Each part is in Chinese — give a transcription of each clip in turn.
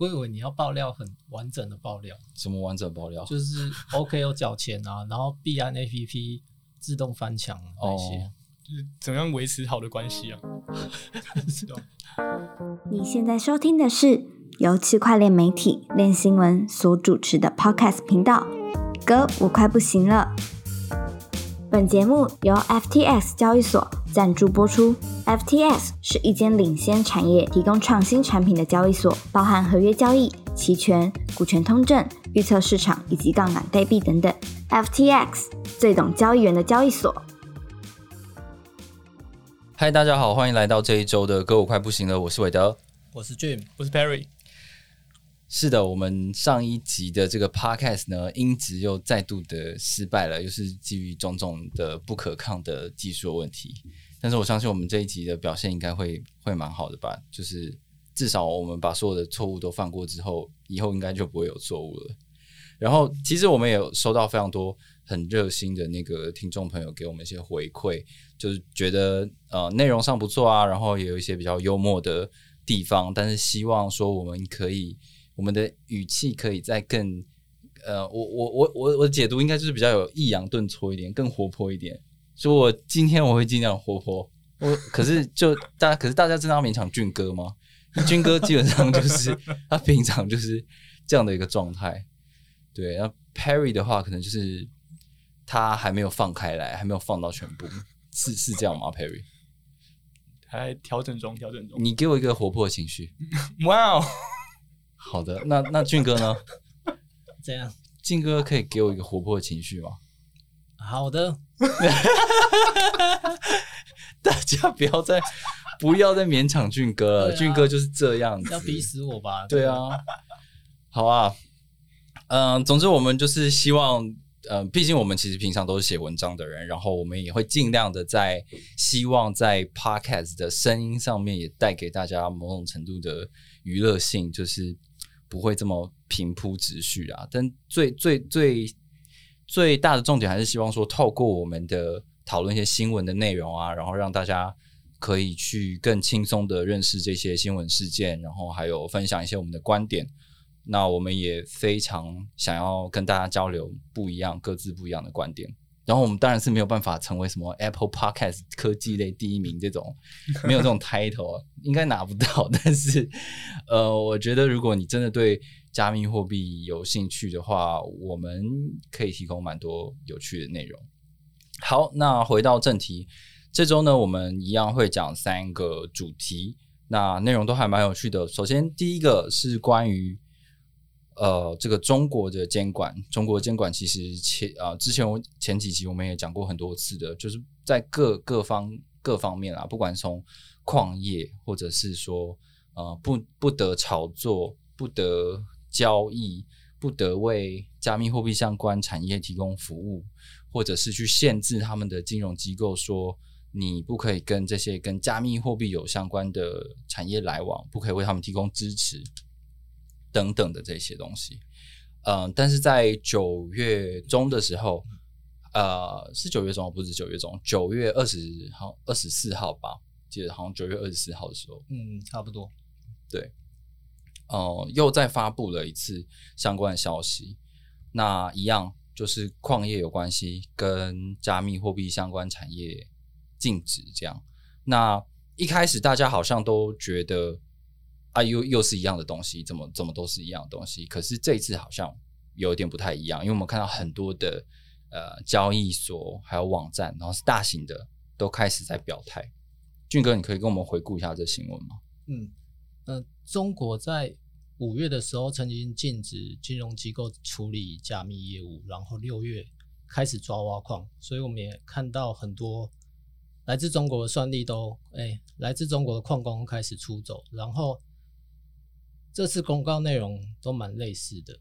我以为你要爆料很完整的爆料，什么完整爆料？就是 OK 有缴钱啊，然后币安 APP 自动翻墙那些。哦就是怎么样维持好的关系啊？你现在收听的是由区块链媒体链新闻所主持的 Podcast 频道。哥，我快不行了。本节目由 FTX 交易所赞助播出。FTX 是一间领先产业提供创新产品的交易所，包含合约交易、期权、股权通证、预测市场以及杠杆代币等等。FTX 最懂交易员的交易所。嗨，大家好，欢迎来到这一周的歌，舞快不行了，我是韦德。我是 Jim，我是 Perry，是的，我们上一集的这个 podcast 呢，音质又再度的失败了，又是基于种种的不可抗的技术问题。但是我相信我们这一集的表现应该会会蛮好的吧，就是至少我们把所有的错误都犯过之后，以后应该就不会有错误了。然后，其实我们也有收到非常多很热心的那个听众朋友给我们一些回馈，就是觉得呃内容上不错啊，然后也有一些比较幽默的地方，但是希望说我们可以我们的语气可以再更呃，我我我我我的解读应该就是比较有抑扬顿挫一点，更活泼一点。所以我今天我会尽量活泼，我可是就大家可是大家真的要勉强俊哥吗？俊哥基本上就是他平常就是这样的一个状态。对，然后 Perry 的话，可能就是他还没有放开来，还没有放到全部，是是这样吗？Perry，还调整中，调整中。你给我一个活泼的情绪。哇哦，好的，那那俊哥呢？怎样俊哥可以给我一个活泼的情绪吗？好的，大家不要再不要再勉强俊哥了，啊俊哥就是这样子。要逼死我吧？对啊，好啊，嗯、总之我们就是希望，呃，毕竟我们其实平常都是写文章的人，然后我们也会尽量的在希望在 podcast 的声音上面也带给大家某种程度的娱乐性，就是不会这么平铺直叙啊。但最最最最大的重点还是希望说，透过我们的讨论一些新闻的内容啊，然后让大家可以去更轻松的认识这些新闻事件，然后还有分享一些我们的观点。那我们也非常想要跟大家交流不一样、各自不一样的观点。然后我们当然是没有办法成为什么 Apple Podcast 科技类第一名这种，没有这种 title，啊应该拿不到。但是，呃，我觉得如果你真的对加密货币有兴趣的话，我们可以提供蛮多有趣的内容。好，那回到正题，这周呢，我们一样会讲三个主题，那内容都还蛮有趣的。首先，第一个是关于呃这个中国的监管，中国监管其实前啊、之前我前几集我们也讲过很多次的，就是在各各方各方面啊，不管从矿业或者是说呃不不得炒作、不得交易、不得为加密货币相关产业提供服务，或者是去限制他们的金融机构说。你不可以跟这些跟加密货币有相关的产业来往，不可以为他们提供支持等等的这些东西。嗯、但是在九月中的时候，呃，是九月中，不是九月中，九月二十号、二十四号吧，记得好像九月二十四号的时候，嗯，差不多。对呃，又再发布了一次相关的消息。那一样就是矿业有关系，跟加密货币相关产业禁止这样。那一开始大家好像都觉得啊，又又是一样的东西，怎么怎么都是一样的东西。可是这一次好像有点不太一样，因为我们看到很多的呃交易所还有网站，然后是大型的，都开始在表态。俊哥，你可以跟我们回顾一下这新闻吗？嗯，呃，中国在五月的时候曾经禁止金融机构处理加密业务，然后六月开始抓挖矿，所以我们也看到很多来自中国的算力都，哎，来自中国的矿工开始出走，然后这次公告内容都蛮类似的，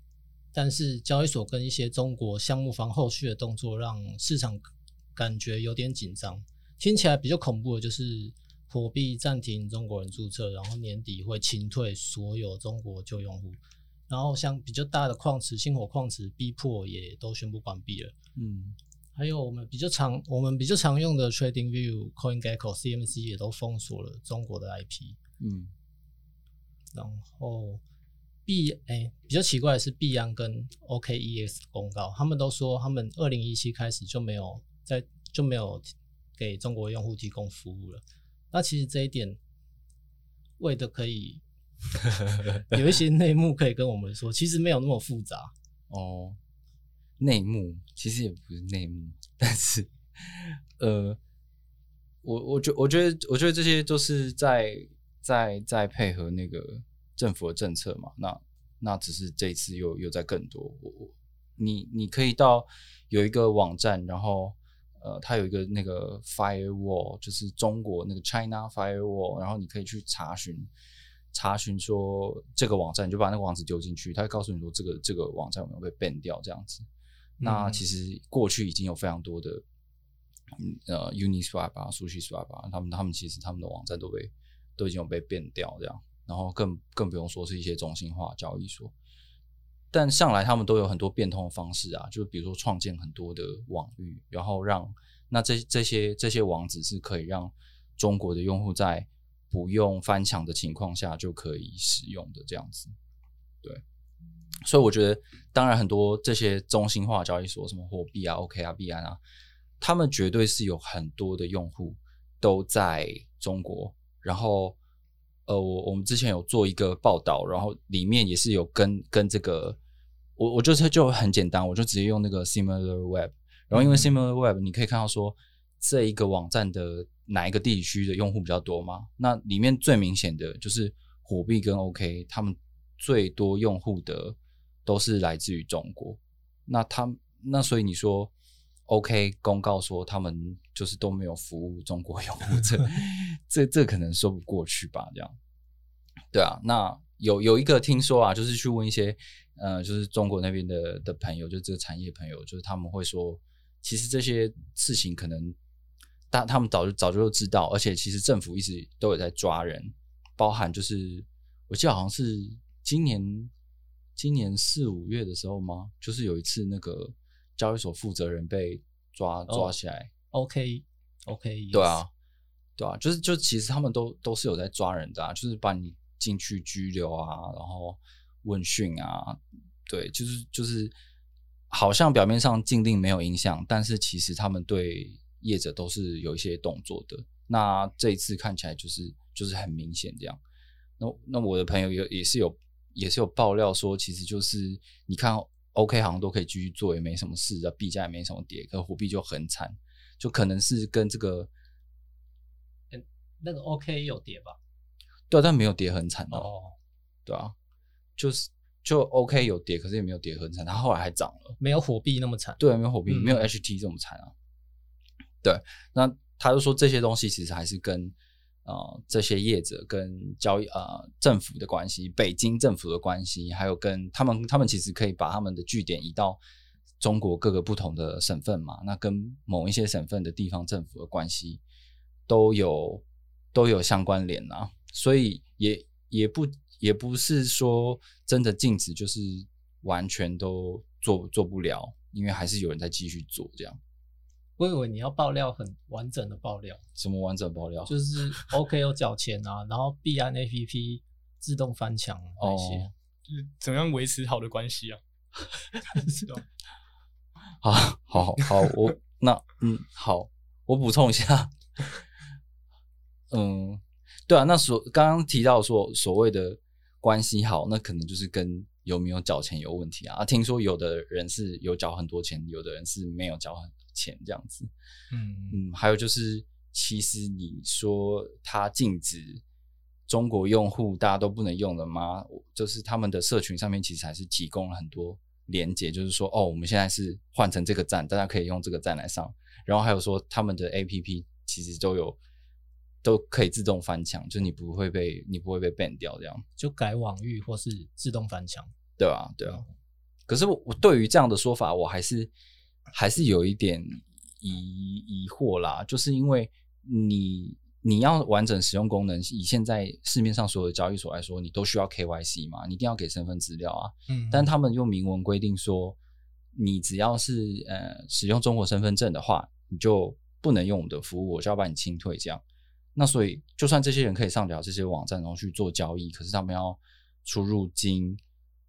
但是交易所跟一些中国项目方后续的动作，让市场感觉有点紧张。听起来比较恐怖的就是火币暂停中国人注册，然后年底会清退所有中国旧用户，然后像比较大的矿池、星火矿池逼迫也都宣布关闭了。嗯还有我们比较常我们比较常用的 TradingView、CoinGecko、CMC 也都封锁了中国的 IP。嗯然后币哎、比较奇怪的是币安跟 OKEX 公告，他们都说他们二零一七开始就没有在就没有给中国用户提供服务了。那其实这一点，为的可以 有一些内幕可以跟我们说，其实没有那么复杂。哦，内幕其实也不是内幕，但是呃，我我觉我觉得我觉得这些都是在在在配合那个政府的政策嘛。那那只是这一次又又在更多。我我你你可以到有一个网站，然后呃，它有一个那个 firewall，就是中国那个 China firewall，然后你可以去查询。查询说这个网站，你就把那个网址丢进去，它会告诉你说这个这个网站有没有被 ban 掉这样子。那其实过去已经有非常多的，嗯呃，Uniswap 啊、SushiSwap 啊，他们他们其实他们的网站都被都已经有被变掉这样，然后更更不用说是一些中心化交易所。但向来他们都有很多变通的方式啊，就比如说创建很多的网域，然后让那这这些这些网址是可以让中国的用户在不用翻墙的情况下就可以使用的这样子，对，所以我觉得，当然很多这些中心化交易所，什么货币啊、OK 啊、币安啊，他们绝对是有很多的用户都在中国，然后，呃，我我们之前有做一个报道，然后里面也是有跟跟这个，我我就是就很简单，我就直接用那个 Similar Web，然后因为 Similar Web 你可以看到说这一个网站的。哪一个地区的用户比较多吗？那里面最明显的就是火币跟 OK，他们最多用户的都是来自于中国。那他那所以你说 OK 公告说他们就是都没有服务中国用户，这 这这可能说不过去吧？这样对啊。那有有一个听说啊，就是去问一些呃，就是中国那边的的朋友，就这个产业朋友，就是他们会说，其实这些事情可能。大他们早就早就知道，而且其实政府一直都有在抓人，包含就是我记得好像是今年今年四五月的时候吗？就是有一次那个交易所负责人被抓抓起来。OK OK，对啊，对啊，就是就其实他们都都是有在抓人的啊，就是把你进去拘留啊，然后问讯啊，对，就是就是好像表面上禁令没有影响，但是其实他们对。业者都是有一些动作的，那这一次看起来就是就是很明显这样。那那我的朋友也也是有也是有爆料说，其实就是你看 OK 好像都可以继续做，也没什么事啊，币价也没什么跌，可货币就很惨，就可能是跟这个，嗯，那个 OK 有跌吧？对，但没有跌很惨哦，对啊，就是就 OK 有跌，可是也没有跌很惨，它后来还涨了，没有火币那么惨，对，没有火币，嗯没有 HT 这么惨啊。对，那他就说这些东西其实还是跟呃这些业者跟交易呃政府的关系，北京政府的关系，还有跟他们他们其实可以把他们的据点移到中国各个不同的省份嘛，那跟某一些省份的地方政府的关系都有都有相关联啊，所以也也不也不是说真的禁止就是完全都做做不了，因为还是有人在继续做这样。我以为你要爆料很完整的爆料，什么完整爆料？就是 OK 有缴钱啊，然后币安 APP 自动翻墙那些，哦就是怎么样维持好的关系啊？是吧？好好好，我那嗯好，我补充一下，嗯，对啊，那所刚刚提到说所谓的关系好，那可能就是跟有没有缴钱有问题啊。啊听说有的人是有缴很多钱，有的人是没有缴很钱这样子。嗯嗯，还有就是，其实你说它禁止中国用户大家都不能用了吗？就是他们的社群上面其实还是提供了很多连接，就是说哦，我们现在是换成这个站，大家可以用这个站来上。然后还有说他们的 APP 其实都有都可以自动翻墙，就你不会被你不会被 ban 掉这样。就改网域或是自动翻墙。对啊，对啊。可是我我对于这样的说法，我还是还是有一点疑疑惑啦，就是因为你你要完整使用功能，以现在市面上所有的交易所来说，你都需要 KYC 嘛，你一定要给身份资料啊。嗯，但他们用明文规定说，你只要是呃使用中国身份证的话，你就不能用我们的服务，我就要把你清退这样。那所以，就算这些人可以上缴这些网站，然后去做交易，可是他们要出入金，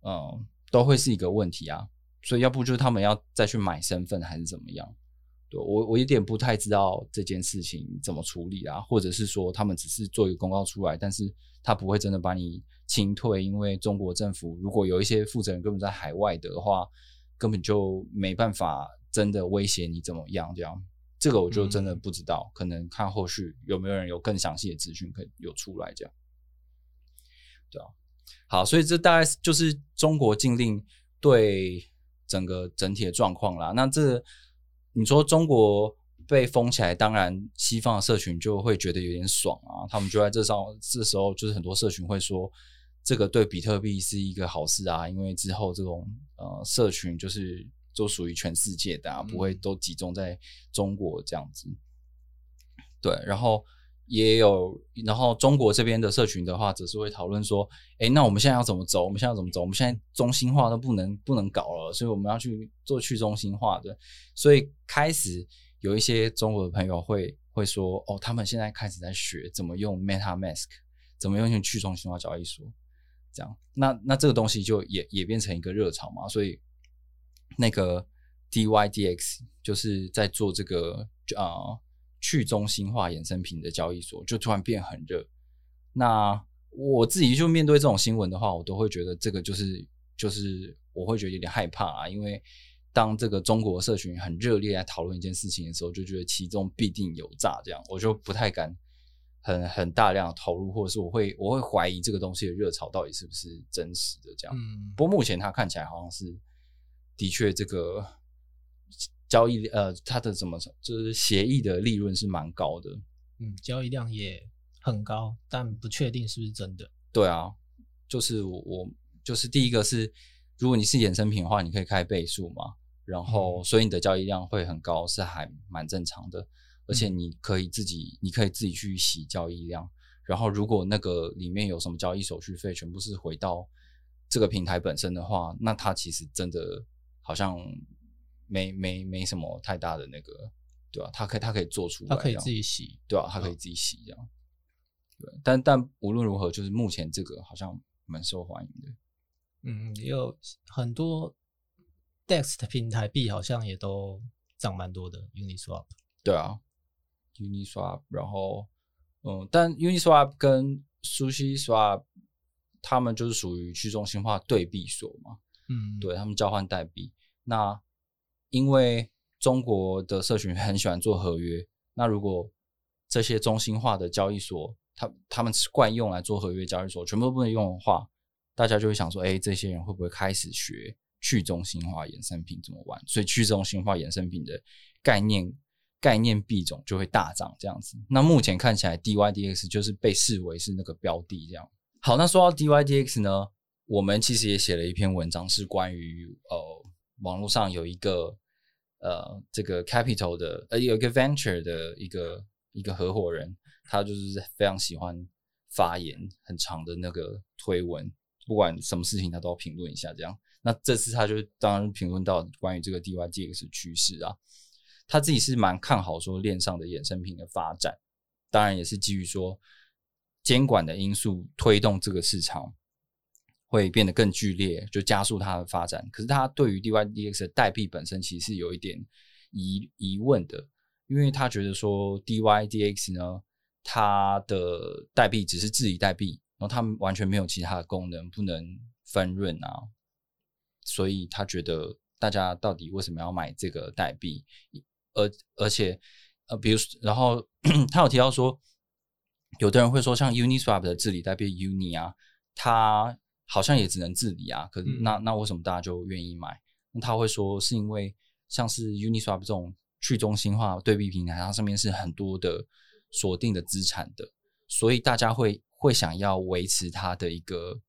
嗯，都会是一个问题啊。所以要不就是他们要再去买身份，还是怎么样？对我我有点不太知道这件事情怎么处理啊，或者是说他们只是做一个公告出来，但是他不会真的把你清退，因为中国政府如果有一些负责人根本在海外的话，根本就没办法真的威胁你怎么样这样。这个我就真的不知道，可能看后续有没有人有更详细的资讯可以有出来这样。对啊，好，所以这大概就是中国禁令对整个整体的状况啦。那这你说中国被封起来，当然西方的社群就会觉得有点爽啊，他们就在这上这时候就是很多社群会说，这个对比特币是一个好事啊，因为之后这种呃社群就是都属于全世界的，啊，不会都集中在中国这样子。对，然后。也有，然后中国这边的社群的话，只是会讨论说，哎，那我们现在要怎么走？我们现在要怎么走？我们现在中心化都不能不能搞了，所以我们要去做去中心化的。所以开始有一些中国的朋友会会说，哦，他们现在开始在学怎么用 MetaMask，怎么用去中心化交易所，这样。那那这个东西就也也变成一个热潮嘛。所以那个 DYDX 就是在做这个啊。去中心化衍生品的交易所就突然变很热，那我自己就面对这种新闻的话，我都会觉得这个就是就是我会觉得有点害怕啊，因为当这个中国社群很热烈来讨论一件事情的时候，就觉得其中必定有诈，这样我就不太敢很很大量的投入，或者是我会我会怀疑这个东西的热潮到底是不是真实的这样。嗯，不过目前它看起来好像是的确这个。交易呃，它的怎么就是协议的利润是蛮高的，嗯，交易量也很高，但不确定是不是真的。对啊，就是我就是第一个是，如果你是衍生品的话，你可以开倍数嘛，然后所以你的交易量会很高，是还蛮正常的。而且你可以自己，你可以自己去洗交易量，然后如果那个里面有什么交易手续费，全部是回到这个平台本身的话，那它其实真的好像。没没没什么太大的那个，对吧？他可以他可以做出来，他可以自己洗，对吧？他可以自己洗这样，对。但但无论如何，就是目前这个好像蛮受欢迎的。嗯，也有很多 DEX 的平台币好像也都涨蛮多的，Uniswap。对啊，Uniswap，然后嗯，但 Uniswap 跟 SushiSwap 他们就是属于去中心化对币所嘛，嗯，对他们交换代币，那。因为中国的社群很喜欢做合约，那如果这些中心化的交易所，他他们惯用来做合约交易所，全部都不能用的话，大家就会想说，哎，这些人会不会开始学去中心化衍生品怎么玩？所以去中心化衍生品的概念概念币种就会大涨，这样子。那目前看起来，DYDX 就是被视为是那个标的，这样。好，那说到 DYDX 呢，我们其实也写了一篇文章，是关于呃。网络上有一个呃，这个 capital 的呃，有一个 venture 的一个一个合伙人，他就是非常喜欢发言，很长的那个推文，不管什么事情他都要评论一下。这样，那这次他就当然评论到关于这个 DYDX 趋势啊，他自己是蛮看好说链上的衍生品的发展，当然也是基于说监管的因素推动这个市场。会变得更剧烈，就加速它的发展。可是他对于 DYDX 的代币本身其实是有一点疑疑问的，因为他觉得说 DYDX 呢，它的代币只是治理代币，然后他们完全没有其他的功能，不能分润啊，所以他觉得大家到底为什么要买这个代币？而而且呃，比如然后 他有提到说，有的人会说像 Uniswap 的治理代币 Uni 啊，它好像也只能治理啊，可是那那为什么大家就愿意买？那他会说是因为像是 Uniswap 这种去中心化对比平台，它上面是很多的锁定的资产的，所以大家会会想要维持它的一个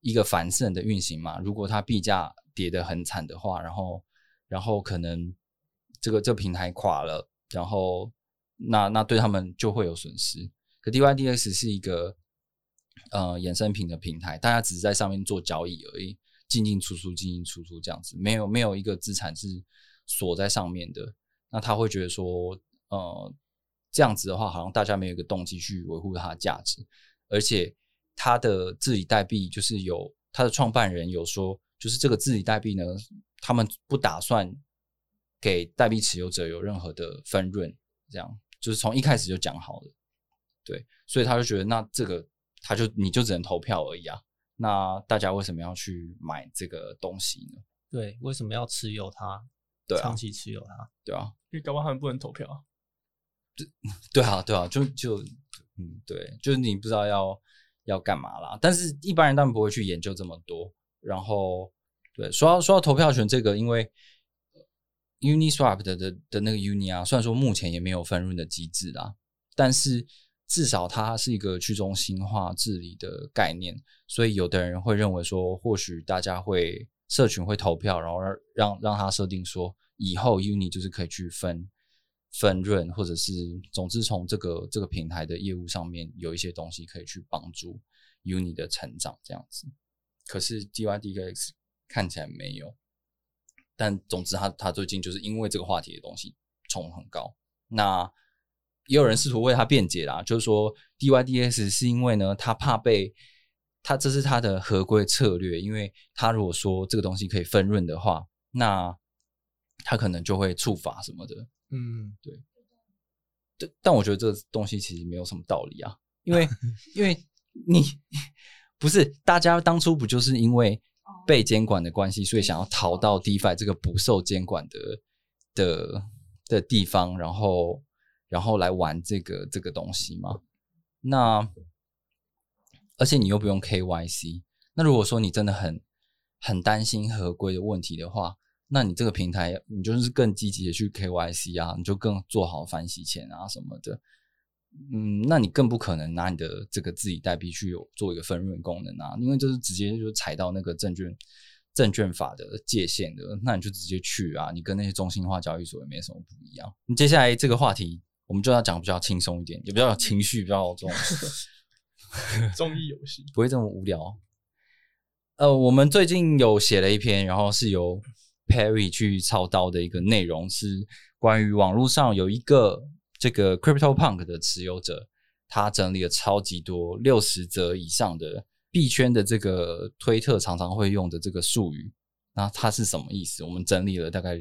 一个繁盛的运行嘛。如果它币价跌得很惨的话，然后然后可能这个这平台垮了，然后那那对他们就会有损失。可 DYDX 是一个。呃，衍生品的平台，大家只是在上面做交易而已，进进出出，进进出出这样子，没有没有一个资产是锁在上面的。那他会觉得说，呃，这样子的话，好像大家没有一个动机去维护它的价值，而且它的治理代币就是有他的创办人有说，就是这个治理代币呢，他们不打算给代币持有者有任何的分润，这样就是从一开始就讲好了。对，所以他就觉得那这个他就你就只能投票而已啊。那大家为什么要去买这个东西呢？对，为什么要持有它？对啊长期持有它。对啊，因为搞不好他们不能投票啊。对啊，对啊，就就嗯，对，就是你不知道要要干嘛啦。但是一般人当然不会去研究这么多。然后，对，说到说到投票权这个，因为 Uniswap 的的的那个 Uni 啊，虽然说目前也没有分润的机制啦，但是至少它是一个去中心化治理的概念，所以有的人会认为说，或许大家会社群会投票，然后让让让它设定说，以后 Uni 就是可以去分分润，或者是总之从这个这个平台的业务上面有一些东西可以去帮助 Uni 的成长这样子。可是 DYDX 看起来没有，但总之他他最近就是因为这个话题的东西冲很高，那也有人试图为他辩解啦，就是说 DYDS 是因为呢他怕被他这是他的合规策略，因为他如果说这个东西可以分润的话，那他可能就会触法什么的。嗯，但但我觉得这个东西其实没有什么道理啊，因为 因为你不是大家当初不就是因为被监管的关系，所以想要逃到 DeFi 这个不受监管的的的地方，然后然后来玩这个这个东西吗？那而且你又不用 KYC，那如果说你真的很很担心合规的问题的话，那你这个平台你就是更积极的去 KYC 啊，你就更做好反洗钱啊什么的。嗯，那你更不可能拿你的这个自己代币去有做一个分润功能啊，因为这是直接就踩到那个证券证券法的界限的，那你就直接去啊，你跟那些中心化交易所也没什么不一样。你接下来这个话题，我们就要讲比较轻松一点，也比较有情绪，比较有这种 综艺游戏，不会这么无聊。呃，我们最近有写了一篇，然后是由 Perry 去操刀的一个内容，是关于网络上有一个这个 Crypto Punk 的持有者，他整理了超级多六十则以上的币圈的这个推特常常会用的这个术语，那它是什么意思？我们整理了大概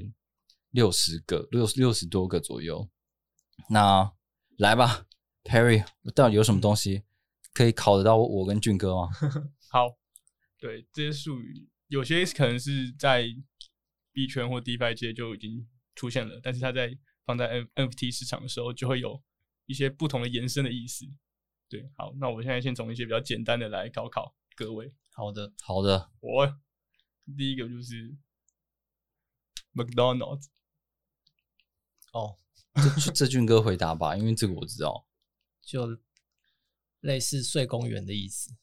六十个六六十多个左右。那来吧，Perry，到底有什么东西可以考得到我跟俊哥吗？好，对这些术语，有些可能是在币圈或 DeFi 界就已经出现了，但是它在放在 N NFT 市场的时候，就会有一些不同的延伸的意思。对，好，那我现在先从一些比较简单的来考考各位。好的，好的，我第一个就是 McDonald's，哦，这这俊哥回答吧，因为这个我知道。就类似睡公园的意思，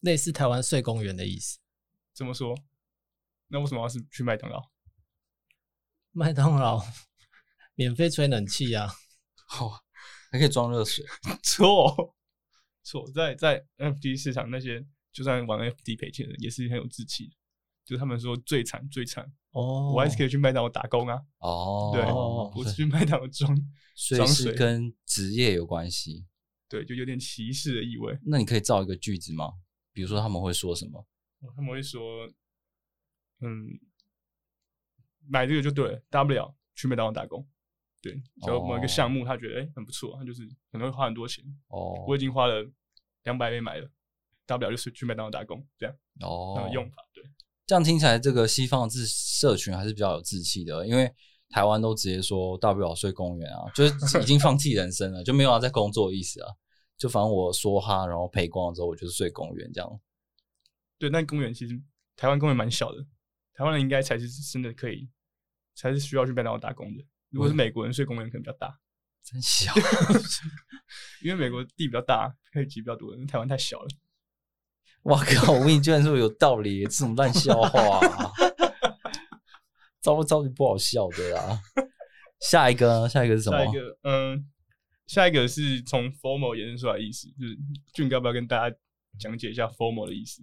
类似台湾睡公园的意思。怎么说？那为什么要是去麦当劳？麦当劳免费吹冷气啊，好，还可以装热水。错错，在在 NFT 市场那些就算玩 NFT 赔钱的，也是很有志气的。就他们说最惨最惨，哦，我还是可以去麦当劳打工啊。哦，对，哦不是去麦当劳装所以是装水，跟职业有关系。对，就有点歧视的意味。那你可以造一个句子吗？比如说他们会说什么？他们会说，嗯，买这个就对了，大不了去麦当劳打工。对，就某一个项目，他觉得哎、诶很不错，他就是可能会花很多钱，哦我已经花了两百倍买了，大不了就是去麦当劳打工，这样那哦个，用法。对，这样听起来，这个西方的自社群还是比较有志气的，因为台湾都直接说大不了睡公园啊，就是已经放弃人生了，就没有要再工作的意思啊。就反正我说哈，然后赔光了之后，我就是睡公园这样。对，那公园其实台湾公园蛮小的，台湾人应该才是真的可以，才是需要去麦当劳打工的。如果是美国人，睡公园可能比较大，真小，因为美国地比较大，可以挤比较多人，台湾太小了。哇靠！我跟你居然说有道理，这种烂笑话、啊，超超级不好笑的啦。下一个，下一个是什么？下一个，嗯，下一个是从 formal 延伸出来的意思，就是俊哥要不要跟大家讲解一下 formal 的意思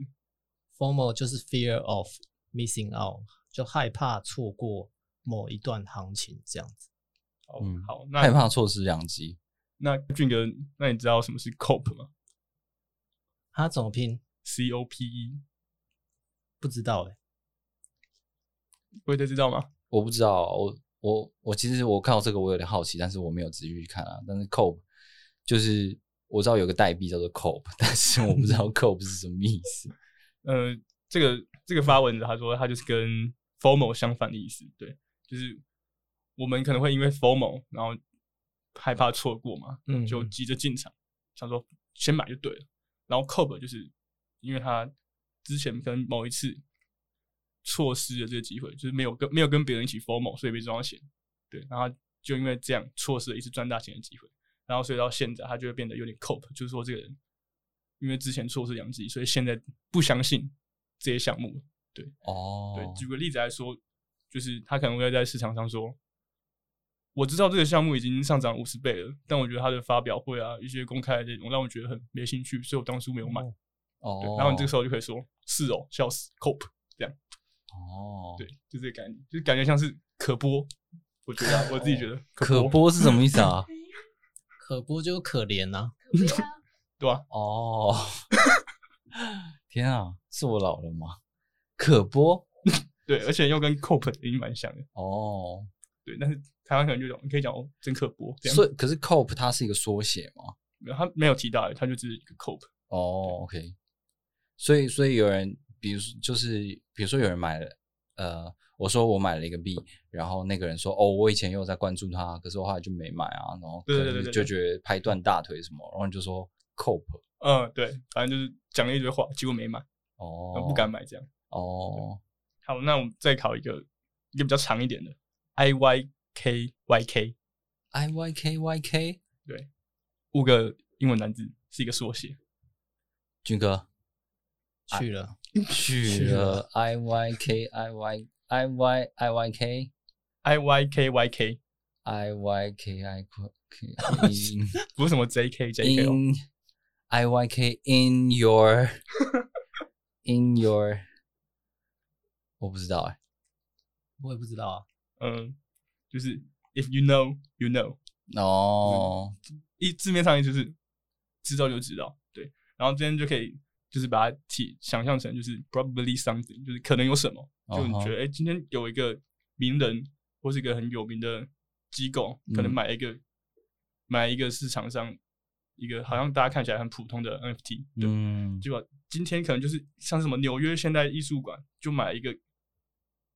？？formal 就是 fear of missing out，就害怕错过某一段行情这样子。好，嗯好，那害怕错失良机。那俊哥，那你知道什么是 cope 吗？它怎么拼 C O P E，不知道哎、魏德知道吗？我不知道，我我我其实我看到这个我有点好奇，但是我没有仔细去看啊。但是 COPE 就是我知道有个代币叫做 COPE，但是我不知道 COPE 是什么意思。呃，这个这个发文的他说他就是跟 FOMO 相反的意思，对，就是我们可能会因为 FOMO 然后害怕错过嘛，嗯嗯就急着进场，想说先买就对了。然后 COPE 就是因为他之前跟某一次错失了这个机会，就是没有跟没有跟别人一起 formal，所以被赚到钱，对，然后就因为这样错失了一次赚大钱的机会，然后所以到现在他就会变得有点 COPE，就是说这个人因为之前错失良机，所以现在不相信这些项目对。哦，对，举个例子来说，就是他可能会在市场上说，我知道这个项目已经上涨五十倍了，但我觉得他的发表会啊，一些公开的这种让我觉得很没兴趣，所以我当初没有买。哦。对，，然后你这个时候就可以说，是哦，笑死，cope，这样，哦，对，就这个概念，就是感觉像是可播，我觉得啊、我自己觉得可播，播是什么意思啊？可播就可怜呐、对吧、哦，天啊，是我老了吗？可播？对，而且又跟 cope 已经蛮像的，哦，对，但是台湾可能就讲，你可以讲哦，真可播这样，所以可是 COPE 它是一个缩写吗？没有他没有提到，它就只是一个 cope，哦，OK，所以所以有人，比如说就是比如说有人买了，呃，我说我买了一个币，然后那个人说，哦，我以前也有在关注他，可是我后来就没买啊，然后可能就觉得拍断大腿什么，然后你就说 COPE，嗯，对，反正就是讲了一堆话，结果没买，哦，不敢买这样。哦，好，那我们再考一个一个比较长一点的，I Y K Y K，I Y K Y K，对，五个英文单字是一个缩写。军哥去了，去了 I Y K I Y I Y I Y K I Y K Y K I Y K I K in 不是什么 J K J K 哦， in I Y K in your in your，我不知道哎、我也不知道啊。嗯，就是 If you know, you know，哦，一字面上意思就是知道就知道，对。然后这边就可以 就是把它体想象成就是 probably something，就是可能有什么，就你觉得哎、诶今天有一个名人或是一个很有名的机构，可能嗯。买一个、买一个市场上一个好像大家看起来很普通的 NFT，对，嗯，结果今天可能就是像什么纽约现代艺术馆就买一个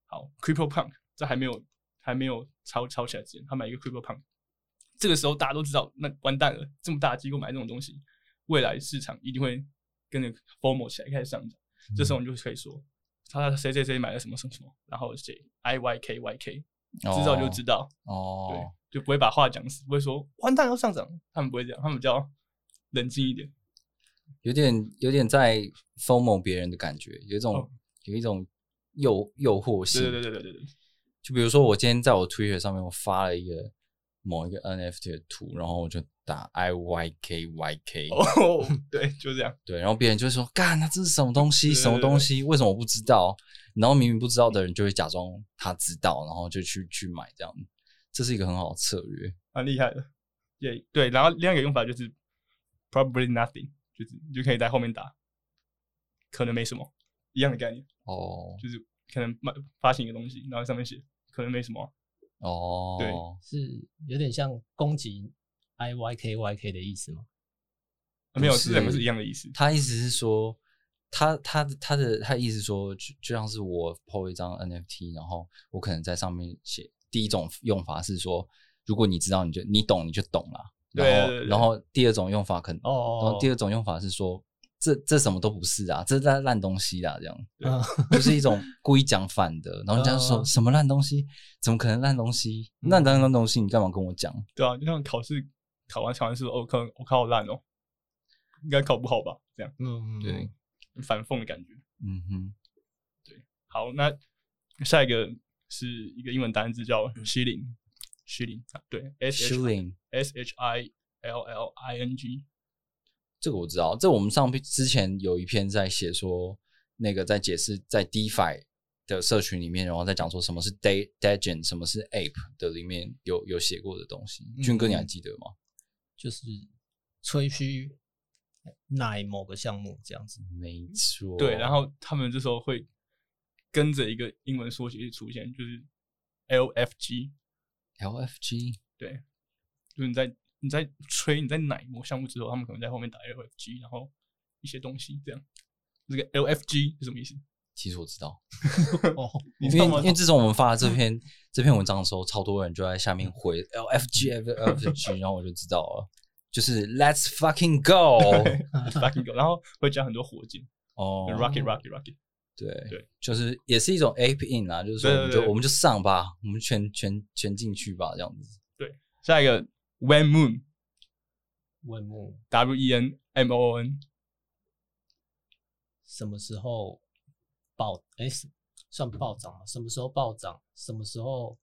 好 Crypto Punk，在还没有还没有炒炒起来之前，他买一个 Crypto Punk，这个时候大家都知道，那完蛋了，这么大的机构买这种东西，未来市场一定会跟着 FOMO 起来开始上涨。这时候你就可以说，他谁谁谁买了什么什么什么，然后谁 I Y K Y K，知道就知道哦，对哦，，就不会把话讲死，不会说完蛋要上涨，他们不会这样，他们比较冷静一点。有点有点在 FOMO 别人的感觉，有一种、哦有一种诱诱惑性。对对对对对对对，就比如说，我今天在我 Twitter 上面我发了一个某一个 NFT 的图，然后我就打 I Y K Y K，、哦，对，就这样。对，然后别人就会说：“干，那这是什么东西？对对什么东西？为什么我不知道？”然后明明不知道的人就会假装他知道，然后就去去买这样。这是一个很好的策略。蛮厉害的。也对，然后另外一个用法就是 probably nothing，就是你就可以在后面打，可能没什么，一样的概念，哦就是可能卖发行一个东西，然后上面写可能没什么啊，哦，对是有点像攻击 I Y K Y K 的意思吗？啊没有，是这两个是一样的意思。他意思是说，他他他的他意思说，就就像是我 po 一张 NFT，然后我可能在上面写第一种用法是说，如果你知道你就你懂你就懂了，然后对对对对然后第二种用法可能，哦然后第二种用法是说，这这什么都不是啊，这在烂东西啦，这样嗯 就是一种故意讲反的，然后人家说嗯什么烂东西，怎么可能烂东西？那烂烂东西你干嘛跟我讲？对啊，就像考试考完考完试，哦，考我考好烂哦，应该考不好吧？这样嗯，对，反讽的感觉。嗯哼，对好，那下一个是一个英文单字叫 shilling，shilling 啊，对，s h i l l i n g，这个我知道，这我们上篇之前有一篇在写说，那个在解释在 DeFi 的社群里面，然后在讲说什么是 Day Degen，什么是 Ape 的里面有有写过的东西。嗯俊哥，你还记得吗？就是吹嘘奶某个项目这样子。没错，对，然后他们这时候会跟着一个英文缩写出现，就是 LFG，LFG 对，就是你在你在吹你在奶某项目之后，他们可能在后面打 LFG，然后一些东西这样。这个 LFG 是什么意思？其实我知道，哦，因为因为自从我们发了这篇这篇文章的时候，超多人就在下面回 LFG LFG，然后我就知道了，就是 Let's fucking go fucking go，然后会加很多火箭哦 rocket rocket rocket。对对，就是也是一种 ape in 啊，就是说我们就我们就上吧，我们全全全进去吧，这样子。对下一个 When Moon，When Moon，W E N M O O N，什么时候暴？哎、是算暴涨吗？什么时候暴涨？什么时候？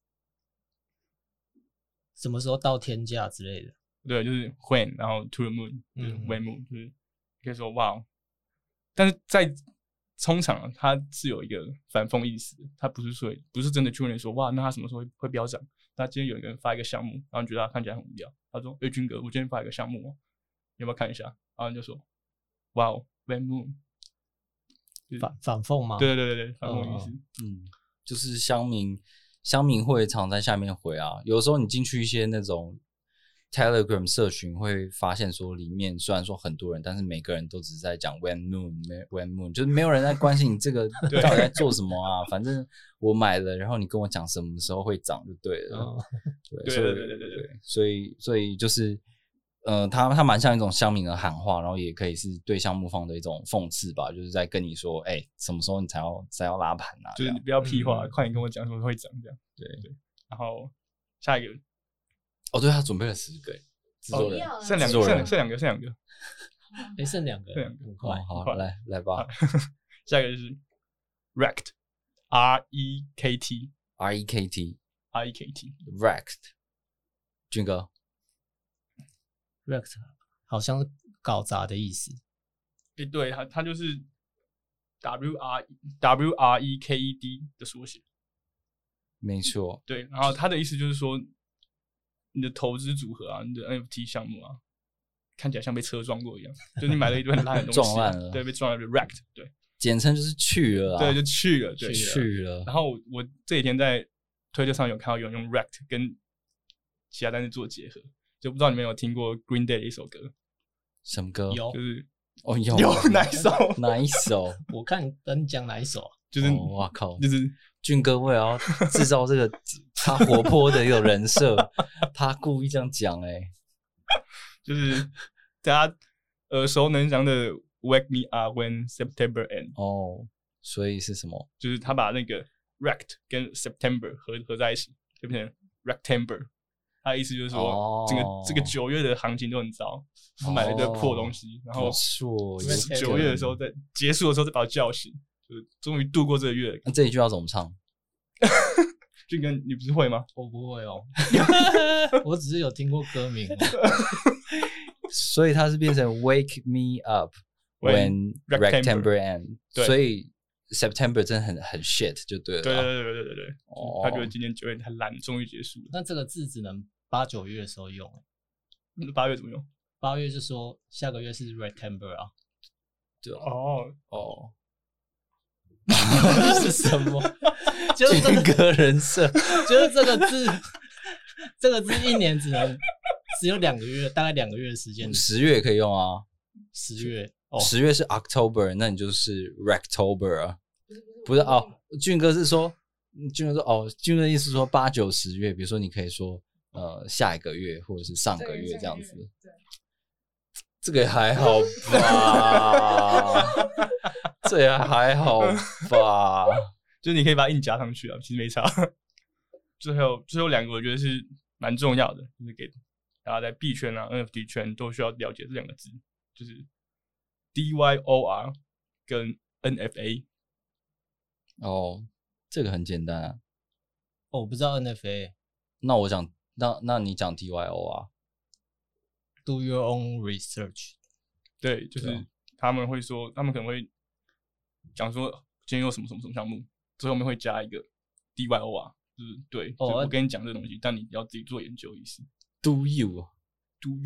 什么时候到天价之类的？对，就是 When，然后 To the Moon，就是嗯 When Moon，就是可以说哇哦，但是在通常啊它是有一个反讽意思的，它不是说不是真的去问你说哇，那它什么时候会会飙涨？那今天有一个人发一个项目，然后你觉得他看起来很无聊，他说：“哎，军哥，我今天发一个项目哦，你要不要看一下？”然后你就说：“哇哦，When Moon。”反反讽吗？对对对对，反讽意思。嗯，就是乡民乡民会常在下面回啊，有时候你进去一些那种 Telegram 社群，会发现说里面虽然说很多人，但是每个人都只是在讲 When Moon When Moon，就是没有人在关心你这个 到底在做什么啊。反正我买了，然后你跟我讲什么时候会涨就对了。嗯，对，对对对对对，所以所以就是，呃，他他蛮像一种乡民的喊话，然后也可以是对项目方的一种讽刺吧，就是在跟你说，哎、什么时候你才要才要拉盘啊？就是你不要屁话，嗯快点跟我讲什么时候会涨这样。对对然后下一个哦，对，他准备了十个，制作人。剩两个，人剩剩两个，剩两个。哎、剩两个，剩两个很快。哦，好，来来吧下一个就是 Rect，R E K T，R，R E K T E K T，Rect，俊哥，Rect 好像是搞砸的意思。诶，对，它它就是 W R W R E K E D 的缩写。没错，对，然后它的意思就是说，你的投资组合啊，你的 NFT 项目啊，看起来像被车撞过一样，就你买了一堆很烂的东西，撞烂了对，被撞了，wrecked，对，简称就是去了啊，对，就去了，对，去了。然后我这几天在推特上有看到有人用 wrecked 跟其他单词做结合，就不知道你们有听过 Green Day 的一首歌，什么歌？有就是哦，有有哪一首？哪一首？我看等你讲哪一首啊？就是哦哇靠！就是俊哥为了要制造这个 他活泼的一个人设，他故意这样讲哎、就是大家耳熟能详的 Wake Me Up When September Ends，哦，所以是什么？就是他把那个 Rect 跟 September 合合在一起，就变成 Rectember。他的意思就是说，哦这个这个九月的行情都很糟，他买了一堆破东西，然后九月的时候在结束的时候再把我叫醒，就是终于度过这个月。那这一句要怎么唱？俊哥，你不是会吗？我不会哦，我只是有听过歌名、哦。所以它是变成 Wake me up when When Rectember end，对所以 September 真的很很 shit 就对了。对对对对对对他觉得今年九月太烂，终于结束了。那这个字只能八九月的时候用，那八月怎么用？八月就说下个月是 September 啊，对哦，哦，是什么？就是这个，人 设就是这个字，这个字一年只能只有两个月，大概两个月的时间。十月也可以用啊，十月哦，十月是 October，那你就是 Rectober 啊，不是哦。俊哥是说，俊哥说哦，俊哥的意思说八九十月，比如说你可以说呃下一个月或者是上个月这样子，对，这个也还好吧，这也还好吧。就是你可以把它硬加上去啊，其实没差。最后最后两个我觉得是蛮重要的，就是给大家在币圈啊、NFT 圈都需要了解这两个字，就是 DYOR 跟 NFA。哦，这个很简单啊。哦我不知道 NFA。那我讲，那那你讲 DYO 啊？Do your own research。对，就是他们会说，他们可能会讲说今天有什么什么什么项目，最后面会加一个 DYO 啊就是对，哦就我跟你讲这东西，但你要自己做研究意思。Do you Do you？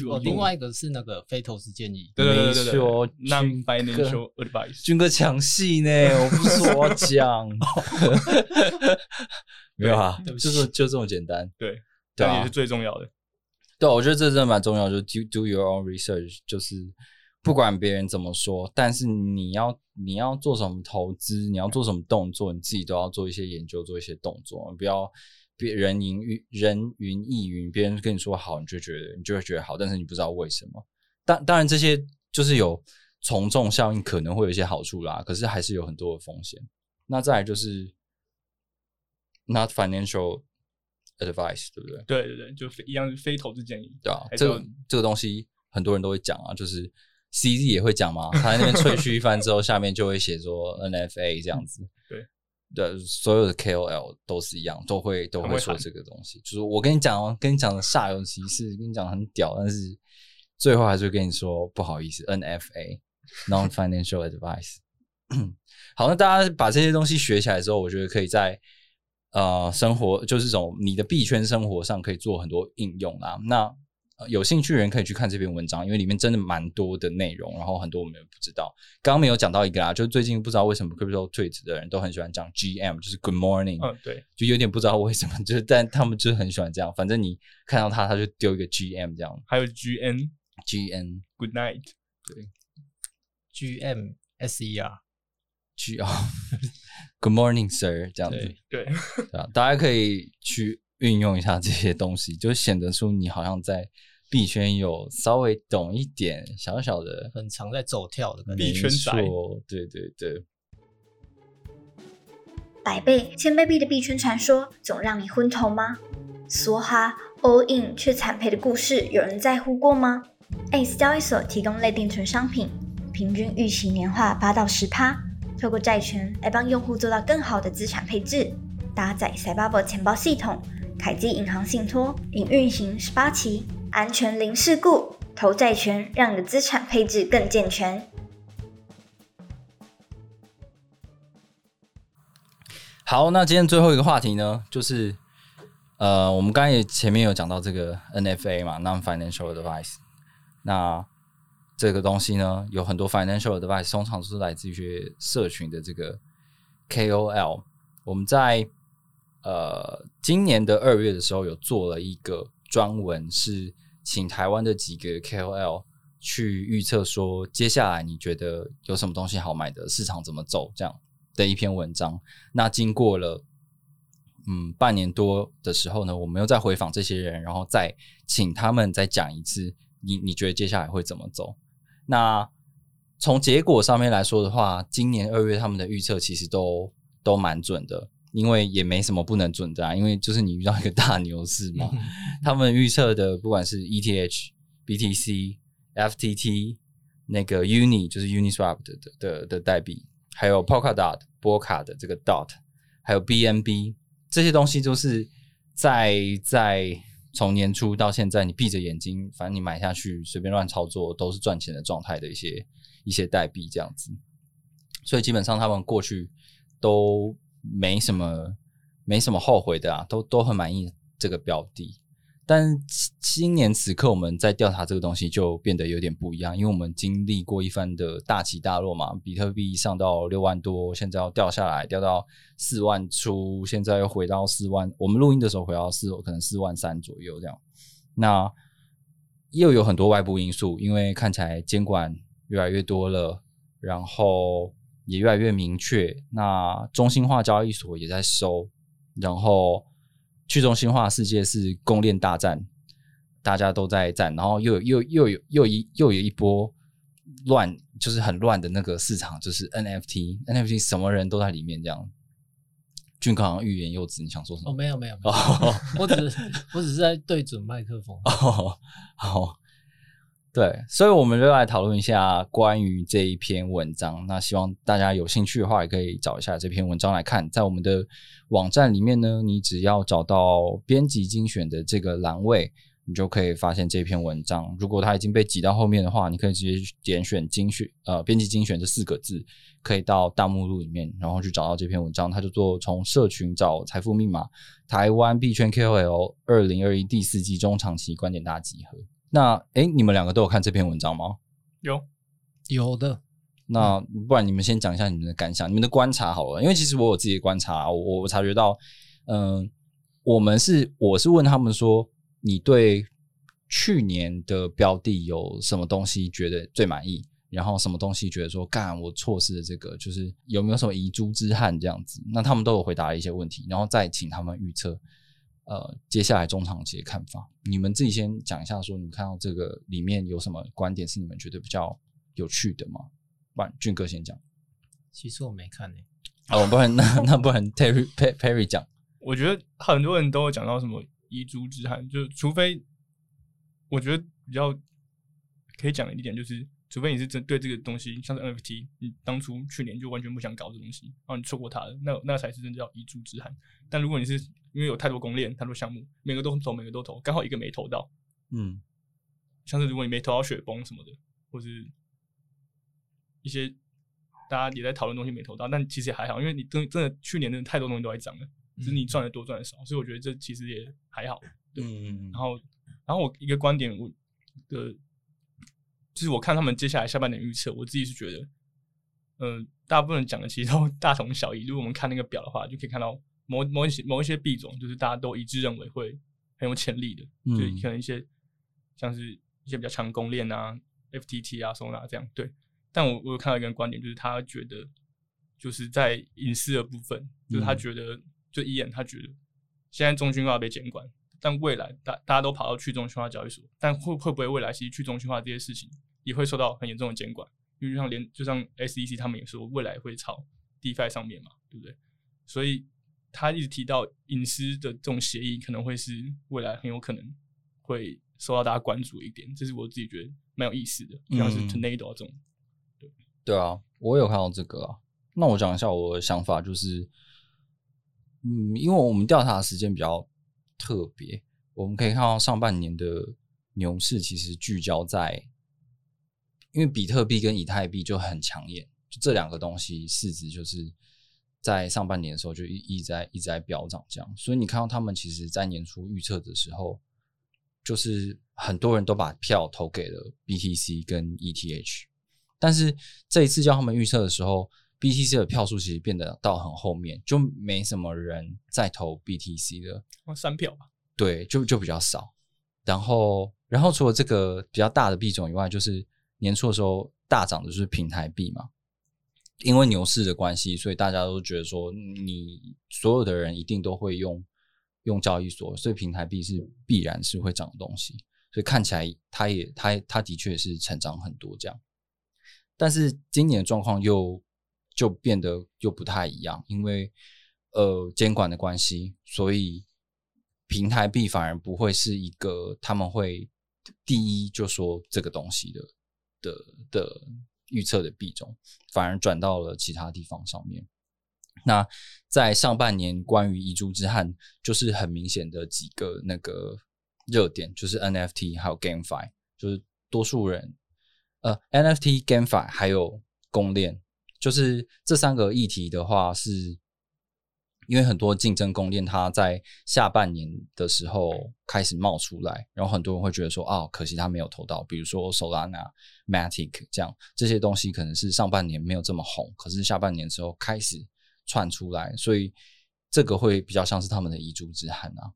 哦，另外一个是那个非投资建议，对对对对对没错，non-financial advice。军哥抢戏呢，我不是说我要讲，没有啊，就是就这么简单。对，对也是最重要的。对，我觉得这真的蛮重要，就是 do do your own research，就是不管别人怎么说，但是你要你要做什么投资，你要做什么动作，你自己都要做一些研究，做一些动作，不要别人云云人云亦云，别人跟你说好，你就觉得你就会觉得好，但是你不知道为什么。当当然这些就是有从众效应，可能会有一些好处啦，可是还是有很多的风险。那再来就是 not financial advice，对不对？对对对，就非一样是非投资建议。对啊，这个这个东西很多人都会讲啊，就是 CZ 也会讲嘛，他在那边吹嘘一番之后，下面就会写说 NFA 这样子。嗯对对，所有的 KOL 都是一样，都会都会说这个东西。就是我跟你讲哦，跟你讲的煞有其事，跟你讲很屌，但是最后还是会跟你说不好意思，NFA non financial advice。好，那大家把这些东西学起来之后，我觉得可以在呃生活，就是这种你的币圈生活上可以做很多应用啦。那、呃有兴趣的人可以去看这篇文章，因为里面真的蛮多的内容，然后很多我们也不知道。刚刚没有讲到一个啦，就是最近不知道为什么 crypto tweet 的人都很喜欢讲 GM，就是 Good Morning，、嗯，对，就有点不知道为什么，就是但他们就是很喜欢这样。反正你看到他，他就丢一个 GM 这样还有 GN，GN Good Night 对。G M S E R，G 哦，Good morning sir 这样子。对对，对啊，大家可以去运用一下这些东西，就显得出你好像在币圈有稍微懂一点小小的很常在走跳的。币圈宅没错对对对，百倍、千倍币的币圈传说总让你昏头吗？梭哈 all in 却惨赔的故事，有人在乎过吗？ACE 交易所提供类定存商品，平均预期年化八到十趴，透过债权来帮用户做到更好的资产配置。搭载 Cybaba 钱包系统，凯基银行信托已运行十八期，安全零事故，投债权让你的资产配置更健全。好，那今天最后一个话题呢，就是呃，我们刚才也前面有讲到这个 NFA 嘛，non-financial advice。那这个东西呢，有很多 financial advice，通常都是来自于社群的这个 KOL。我们在呃今年的二月的时候，有做了一个专文，是请台湾的几个 KOL 去预测说，接下来你觉得有什么东西好买的，市场怎么走这样的一篇文章。那经过了嗯半年多的时候呢，我们又再回访这些人，然后再请他们再讲一次，你你觉得接下来会怎么走？那从结果上面来说的话，今年二月他们的预测其实都都蛮准的，因为也没什么不能准的啊，因为就是你遇到一个大牛市嘛，他们预测的不管是 ETH、BTC、FTT、那个 Uni 就是 Uniswap 的的的的代币，还有 Polkadot 波卡的这个 Dot，还有 BNB 这些东西都是在在从年初到现在，你闭着眼睛，反正你买下去随便乱操作都是赚钱的状态的一些一些代币这样子，所以基本上他们过去都没什么没什么后悔的啊，都都很满意这个标的。但今年此刻我们在调查这个东西就变得有点不一样，因为我们经历过一番的大起大落嘛，比特币上到六万多，现在要掉下来，掉到四万出，现在又回到四万。我们录音的时候回到四，可能四万三左右这样。那又有很多外部因素，因为看起来监管越来越多了，然后也越来越明确。那中心化交易所也在收，然后去中心化世界是供链大战，大家都在战，然后又有又又有又一又有一波乱，就是很乱的那个市场，就是 NFT，NFT 什么人都在里面这样。俊哥好像欲言又止，你想说什么？哦，没有没有，没有哦我只是我只是在对准麦克风。哦，好，对，所以我们就来讨论一下关于这一篇文章。那希望大家有兴趣的话，也可以找一下这篇文章来看。在我们的网站里面呢，你只要找到编辑精选的这个栏位，你就可以发现这篇文章。如果它已经被挤到后面的话，你可以直接点选精选，呃，编辑精选这四个字，可以到大目录里面，然后去找到这篇文章。它就做从社群找财富密码，台湾币圈 KOL 二零二一第四季中长期观点大集合。那哎，你们两个都有看这篇文章吗？有有的，那不然你们先讲一下你们的感想，你们的观察好了，因为其实我有自己的观察，我我察觉到，嗯，我们是我是问他们说，你对去年的标的有什么东西觉得最满意？然后什么东西觉得说干我错失了这个，就是有没有什么遗珠之憾这样子？那他们都有回答一些问题，然后再请他们预测，呃，接下来中长期的看法。你们自己先讲一下，说你们看到这个里面有什么观点是你们觉得比较有趣的吗？不然俊哥先讲。其实我没看呢。哦，不然 那那不然 Terry Perry 讲。我觉得很多人都有讲到什么遗珠之憾，就除非我觉得比较可以讲的一点就是。除非你是真对这个东西，像是 NFT，你当初去年就完全不想搞这东西，然后你错过它了，那那才是真的叫遗珠之憾。但如果你是因为有太多公链、太多项目，每个都投，每个都投，刚好一个没投到，嗯，像是如果你没投到雪崩什么的，或是一些大家也在讨论东西没投到，但其实也还好，因为你真真的去年真的太多东西都在涨了，只是你赚的多赚的少，所以我觉得这其实也还好。嗯，然后然后我一个观点，我的。就是我看他们接下来下半年预测，我自己是觉得，嗯，大部分讲的其实都大同小异。如果我们看那个表的话，就可以看到某某一些某一些币种，就是大家都一致认为会很有潜力的，就可能一些像是一些比较强攻链啊，FTT 啊、Sona 这样。对，但我我有看到一个观点，就是他觉得就是在隐私的部分，就是他觉得就一眼他觉得现在中心化被监管，但未来大大家都跑到去中心化交易所，但会会不会未来其实去中心化这些事情？也会受到很严重的监管，因为就像连就像 SEC 他们也说，未来会朝 DeFi 上面嘛，对不对？所以他一直提到隐私的这种协议，可能会是未来很有可能会受到大家关注一点，这是我自己觉得蛮有意思的，像是 Tornado 这种。对对啊，我有看到这个啊。那我讲一下我的想法，就是嗯，因为我们调查的时间比较特别，我们可以看到上半年的牛市其实聚焦在。因为比特币跟以太币就很抢眼，就这两个东西市值就是在上半年的时候就一一直在一直在飙涨，这样。所以你看到他们其实，在年初预测的时候，就是很多人都把票投给了 BTC 跟 ETH，但是这一次叫他们预测的时候，BTC 的票数其实变得到很后面，就没什么人在投 BTC 的，三票吧？对，就就比较少。然后，然后除了这个比较大的币种以外，就是年初的时候大涨的就是平台币嘛，因为牛市的关系，所以大家都觉得说，你所有的人一定都会用用交易所，所以平台币是必然是会涨的东西，所以看起来它也它它的确是成长很多这样，但是今年的状况又就变得又不太一样，因为呃监管的关系，所以平台币反而不会是一个他们会第一就说这个东西的。的的预测的币种，反而转到了其他地方上面。那在上半年，关于遗珠之憾，就是很明显的几个那个热点，就是 NFT 还有 GameFi，就是多数人呃 NFT、GameFi 还有公链，就是这三个议题的话是。因为很多竞争供链，它在下半年的时候开始冒出来，然后很多人会觉得说，啊，可惜它没有投到，比如说 Solana、Matic 这样这些东西，可能是上半年没有这么红，可是下半年之后开始窜出来，所以这个会比较像是他们的遗珠之憾啊。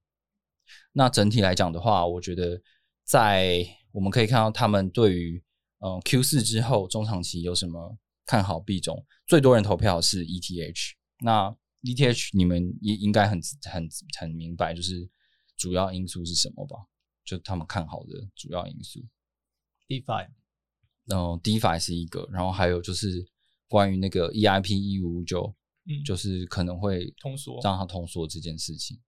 那整体来讲的话，我觉得在我们可以看到他们对于嗯 Q 四之后中长期有什么看好币种，最多人投票是 ETH，那。ETH，你们应应该很很很明白，就是主要因素是什么吧？就他们看好的主要因素，DeFi，然后 DeFi 是一个，然后还有就是关于那个 EIP 一五五九，嗯，就是可能会通缩，让它通缩这件事情，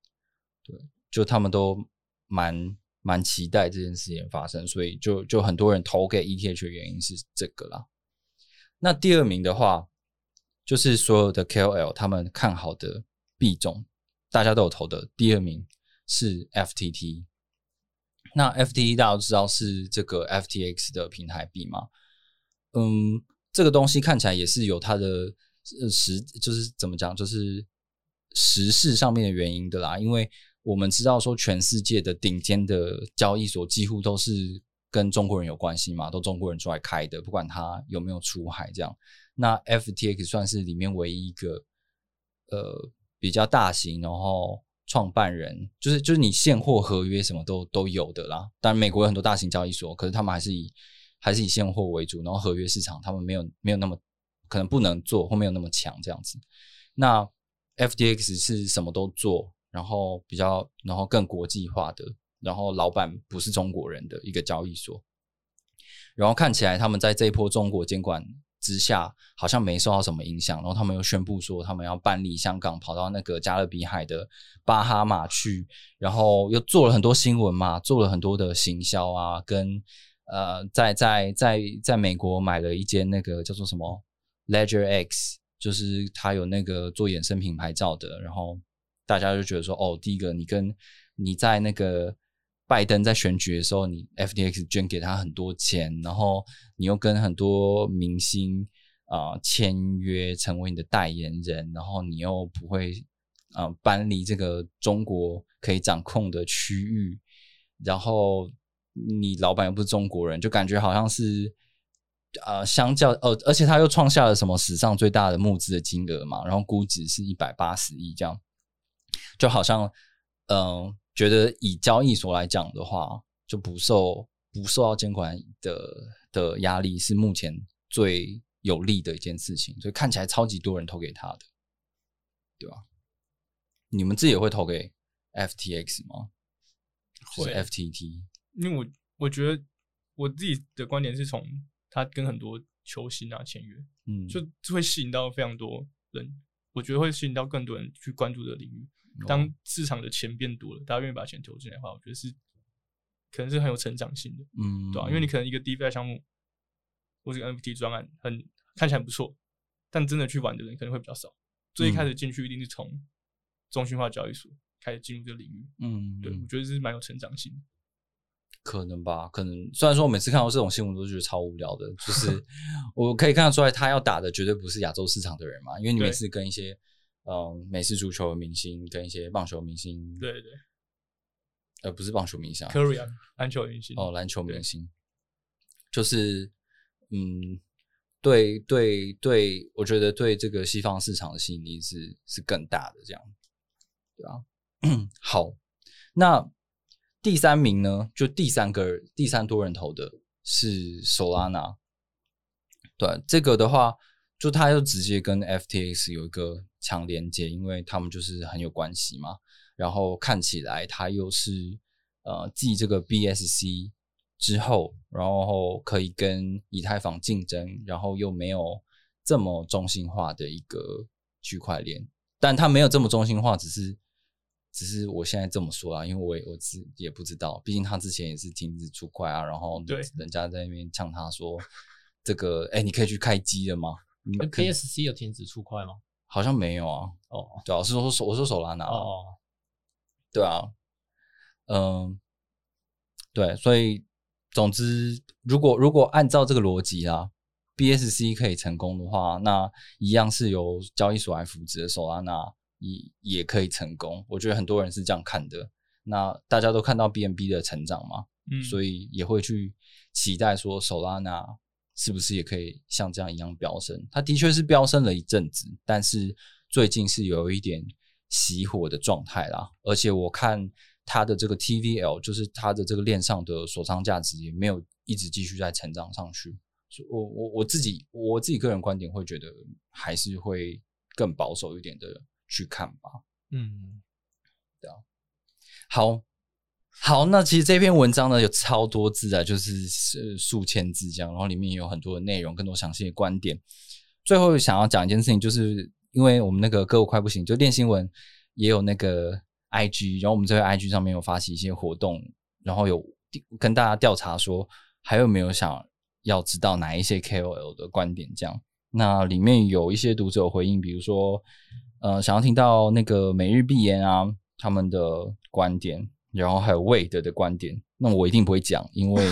对，就他们都蛮蛮期待这件事情发生，所以就就很多人投给 ETH 的原因是这个啦。那第二名的话。就是所有的 KOL 他们看好的币种，大家都有投的。第二名是 FTT。那 FTT 大家都知道是这个 FTX 的平台币嘛？嗯，这个东西看起来也是有它的呃实，就是怎么讲，就是时事上面的原因的啦。因为我们知道说，全世界的顶尖的交易所几乎都是跟中国人有关系嘛，都中国人出来开的，不管他有没有出海这样。那 FTX 算是里面唯一一个呃比较大型，然后创办人就是就是你现货合约什么都都有的啦。当然美国有很多大型交易所，可是他们还是以还是以现货为主，然后合约市场他们没有没有那么可能不能做或没有那么强这样子。那 FTX 是什么都做，然后比较然后更国际化的，然后老板不是中国人的一个交易所。然后看起来他们在这一波中国监管之下，好像没受到什么影响。然后他们又宣布说，他们要搬离香港，跑到那个加勒比海的巴哈马去。然后又做了很多新闻嘛，做了很多的行销啊，跟呃，在在在在美国买了一间那个叫做什么 Ledger X，就是他有那个做衍生品牌照的。然后大家就觉得说，哦，第一个你跟你在那个。拜登在选举的时候，你 FTX 捐给他很多钱，然后你又跟很多明星啊签约成为你的代言人，然后你又不会啊搬离这个中国可以掌控的区域，然后你老板又不是中国人，就感觉好像是呃相较哦，而且他又创下了什么史上最大的募资的金额嘛，然后估值是一百八十亿，这样就好像嗯。觉得以交易所来讲的话，就不受不受到监管的的压力，是目前最有利的一件事情。所以看起来超级多人投给他的，对吧？你们自己也会投给 FTX 吗？会 FTT？因为我我觉得我自己的观点是从他跟很多球星啊签约，嗯，就会吸引到非常多人。我觉得会吸引到更多人去关注这个领域。当市场的钱变多了，大家愿意把钱投进来的话，我觉得是可能是很有成长性的，嗯，对吧？因为你可能一个 DeFi 项目或者 NFT 专案很看起来很不错，但真的去玩的人可能会比较少。最一开始进去一定是从中心化交易所开始进入这个领域，嗯，对，我觉得是蛮有成长性的。可能吧，可能虽然说我每次看到这种新闻都觉得超无聊的，就是 我可以看得出来，他要打的绝对不是亚洲市场的人嘛，因为你每次跟一些。嗯，美式足球明星跟一些棒球明星，对对，呃，不是棒球明星，Korea 篮球明星哦，篮球明星，就是嗯，对对对，我觉得对这个西方市场的吸引力是是更大的，这样，对啊？好，那第三名呢？就第三个第三多人投的是 Solana，对这个的话。就他又直接跟 FTX 有一个强连接，因为他们就是很有关系嘛。然后看起来他又是呃继这个 BSC 之后，然后可以跟以太坊竞争，然后又没有这么中心化的一个区块链。但他没有这么中心化，只是只是我现在这么说啊，因为我也我自也不知道，毕竟他之前也是停止出块啊，然后对人家在那边呛他说这个哎，你可以去开机了吗？KSC 有停止出块吗？好像没有啊。哦，主要是说手，我说手拉拿。哦，对啊，嗯，对，所以总之，如果如果按照这个逻辑啊，BSC 可以成功的话，那一样是由交易所来扶持的手拉拿也也可以成功。我觉得很多人是这样看的。那大家都看到 BNB 的成长嘛，嗯，所以也会去期待说手拉拿。是不是也可以像这样一样飙升？它的确是飙升了一阵子，但是最近是有一点熄火的状态啦。而且我看它的这个 TVL，就是它的这个链上的锁仓价值也没有一直继续在成长上去。我我我自己我自己个人观点会觉得还是会更保守一点的去看吧。嗯，对啊，好。好，那其实这篇文章呢有超多字啊，就是数千字这样，然后里面有很多的内容，更多详细的观点。最后想要讲一件事情，就是因为我们那个歌舞快不行，就练新闻也有那个 IG，然后我们这个 IG 上面有发起一些活动，然后有跟大家调查说还有没有想要知道哪一些 KOL 的观点这样。那里面有一些读者回应，比如说呃想要听到那个每日必言啊他们的观点。然后还有 Wade 的观点，那我一定不会讲，因为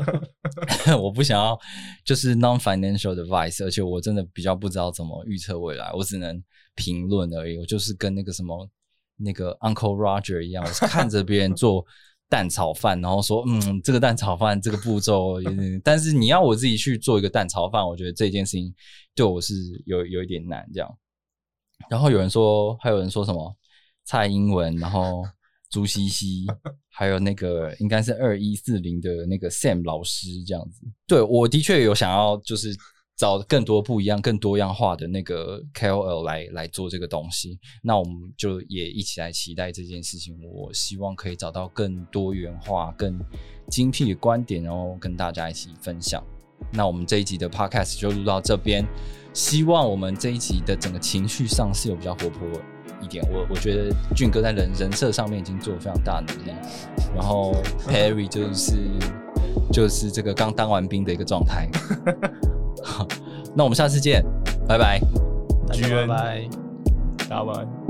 我不想要就是 non-financial advice，而且我真的比较不知道怎么预测未来，我只能评论而已。我就是跟那个什么那个 Uncle Roger 一样，我是看着别人做蛋炒饭，然后说嗯，这个蛋炒饭这个步骤，但是你要我自己去做一个蛋炒饭，我觉得这件事情对我是有有一点难这样。然后有人说，还有人说什么蔡英文，然后朱西西，还有那个应该是二一四零的那个 Sam 老师这样子。对我的确有想要就是。找更多不一样、更多样化的那个 KOL 来来做这个东西，那我们就也一起来期待这件事情。我希望可以找到更多元化、更精辟的观点，然后跟大家一起分享。那我们这一集的 Podcast 就录到这边，希望我们这一集的整个情绪上是有比较活泼一点。我我觉得俊哥在人人设上面已经做了非常大的努力，然后 Perry 就是就是这个刚当完兵的一个状态。那我们下次见，拜拜，大家拜拜，大家晚安。